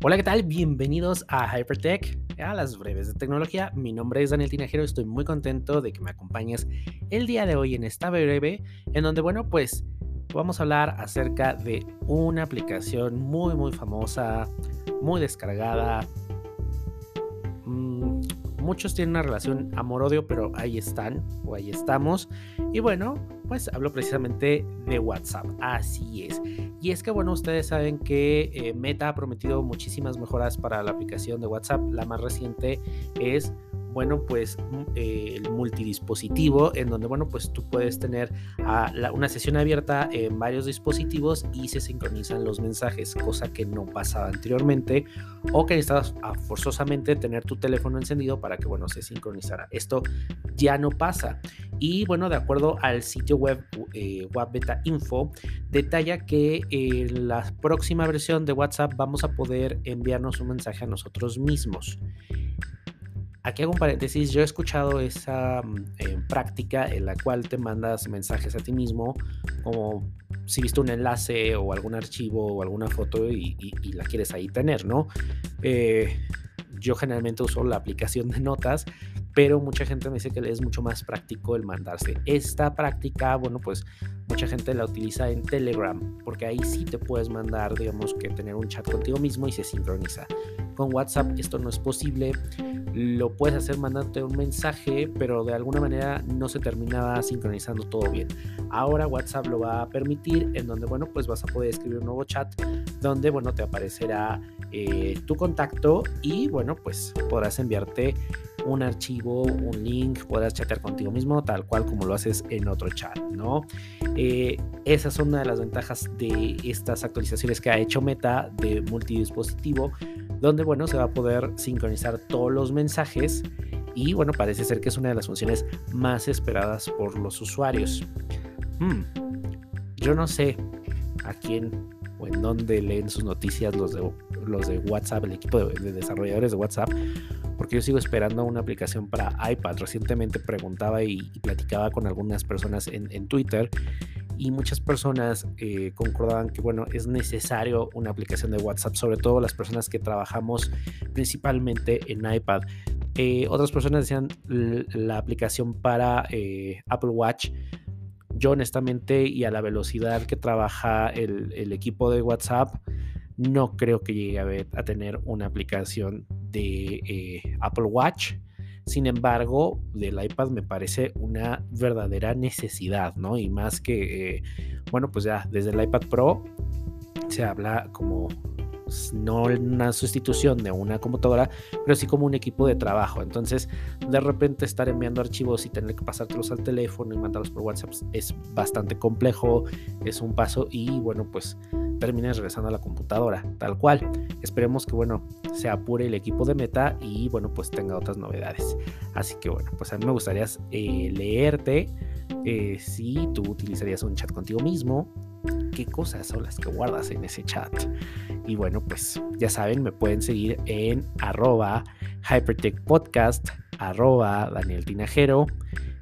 Hola, ¿qué tal? Bienvenidos a Hypertech, a las breves de tecnología. Mi nombre es Daniel Tinajero, estoy muy contento de que me acompañes el día de hoy en esta breve, en donde, bueno, pues vamos a hablar acerca de una aplicación muy, muy famosa, muy descargada. Mm, muchos tienen una relación amor-odio, pero ahí están, o ahí estamos. Y bueno, pues hablo precisamente de WhatsApp. Así es. Y es que, bueno, ustedes saben que eh, Meta ha prometido muchísimas mejoras para la aplicación de WhatsApp. La más reciente es bueno, pues mm, eh, el multidispositivo, en donde, bueno, pues tú puedes tener una sesión abierta en varios dispositivos y se sincronizan los mensajes, cosa que no pasaba anteriormente, o que necesitabas forzosamente tener tu teléfono encendido para que, bueno, se sincronizara. Esto ya no pasa. Y bueno, de acuerdo al sitio web eh, Web Beta Info, detalla que en la próxima versión de WhatsApp vamos a poder enviarnos un mensaje a nosotros mismos. Aquí hago un paréntesis, yo he escuchado esa mm, eh, práctica en la cual te mandas mensajes a ti mismo, como si viste un enlace o algún archivo o alguna foto y, la quieres ahí tener, ¿no? Eh, yo generalmente uso la aplicación de notas, pero mucha gente me dice que es mucho más práctico el mandarse. Esta práctica, bueno, pues mucha gente la utiliza en Telegram, porque ahí sí te puedes mandar, digamos, que tener un chat contigo mismo y se sincroniza. Con WhatsApp esto no es posible lo puedes hacer mandándote un mensaje, pero de alguna manera no se terminaba sincronizando todo bien. Ahora WhatsApp lo va a permitir, en donde, bueno, pues vas a poder escribir un nuevo chat, donde, bueno, te aparecerá eh, tu contacto y, bueno, pues podrás enviarte un archivo, un link, podrás chatear contigo mismo, tal cual como lo haces en otro chat, ¿no? Eh, esas son una de las ventajas de estas actualizaciones que ha hecho Meta de multidispositivo donde bueno, se va a poder sincronizar todos los mensajes y bueno, parece ser que es una de las funciones más esperadas por los usuarios. Hmm, yo no sé a quién en dónde leen sus noticias los de, WhatsApp, el equipo de, desarrolladores de WhatsApp, porque yo sigo esperando una aplicación para iPad. Recientemente preguntaba y, platicaba con algunas personas en, en Twitter y muchas personas eh, concordaban que, bueno, es necesario una aplicación de WhatsApp, sobre todo las personas que trabajamos principalmente en iPad. Eh, otras personas decían la aplicación para eh, Apple Watch. Yo honestamente y a la velocidad que trabaja el, el equipo de WhatsApp, no creo que llegue a, tener una aplicación de Apple Watch sin embargo, del iPad me parece una verdadera necesidad, ¿no? Y más que, eh, bueno, pues ya desde el iPad Pro se habla como no una sustitución de una computadora, pero sí como un equipo de trabajo. Entonces, de repente estar enviando archivos y tener que pasártelos al teléfono y mandarlos por WhatsApp es bastante complejo, es un paso y bueno, pues termines regresando a la computadora, tal cual. Esperemos que, bueno, se apure el equipo de Meta y, bueno, pues tenga otras novedades. Así que, bueno, pues a mí me gustaría eh, leerte eh, si tú utilizarías un chat contigo mismo, qué cosas son las que guardas en ese chat. Y bueno, pues ya saben, me pueden seguir en arroba Hypertech Podcast, arroba Daniel Tinajero,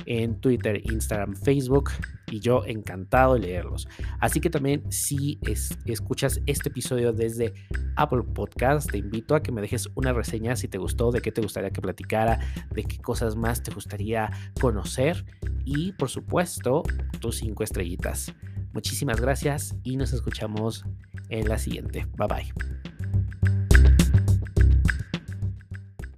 en Twitter, Instagram, Facebook y yo encantado de leerlos. Así que también si escuchas este episodio desde Apple Podcast, te invito a que me dejes una reseña si te gustó, de qué te gustaría que platicara, de qué cosas más te gustaría conocer y por supuesto tus cinco estrellitas. Muchísimas gracias y nos escuchamos en la siguiente. Bye bye.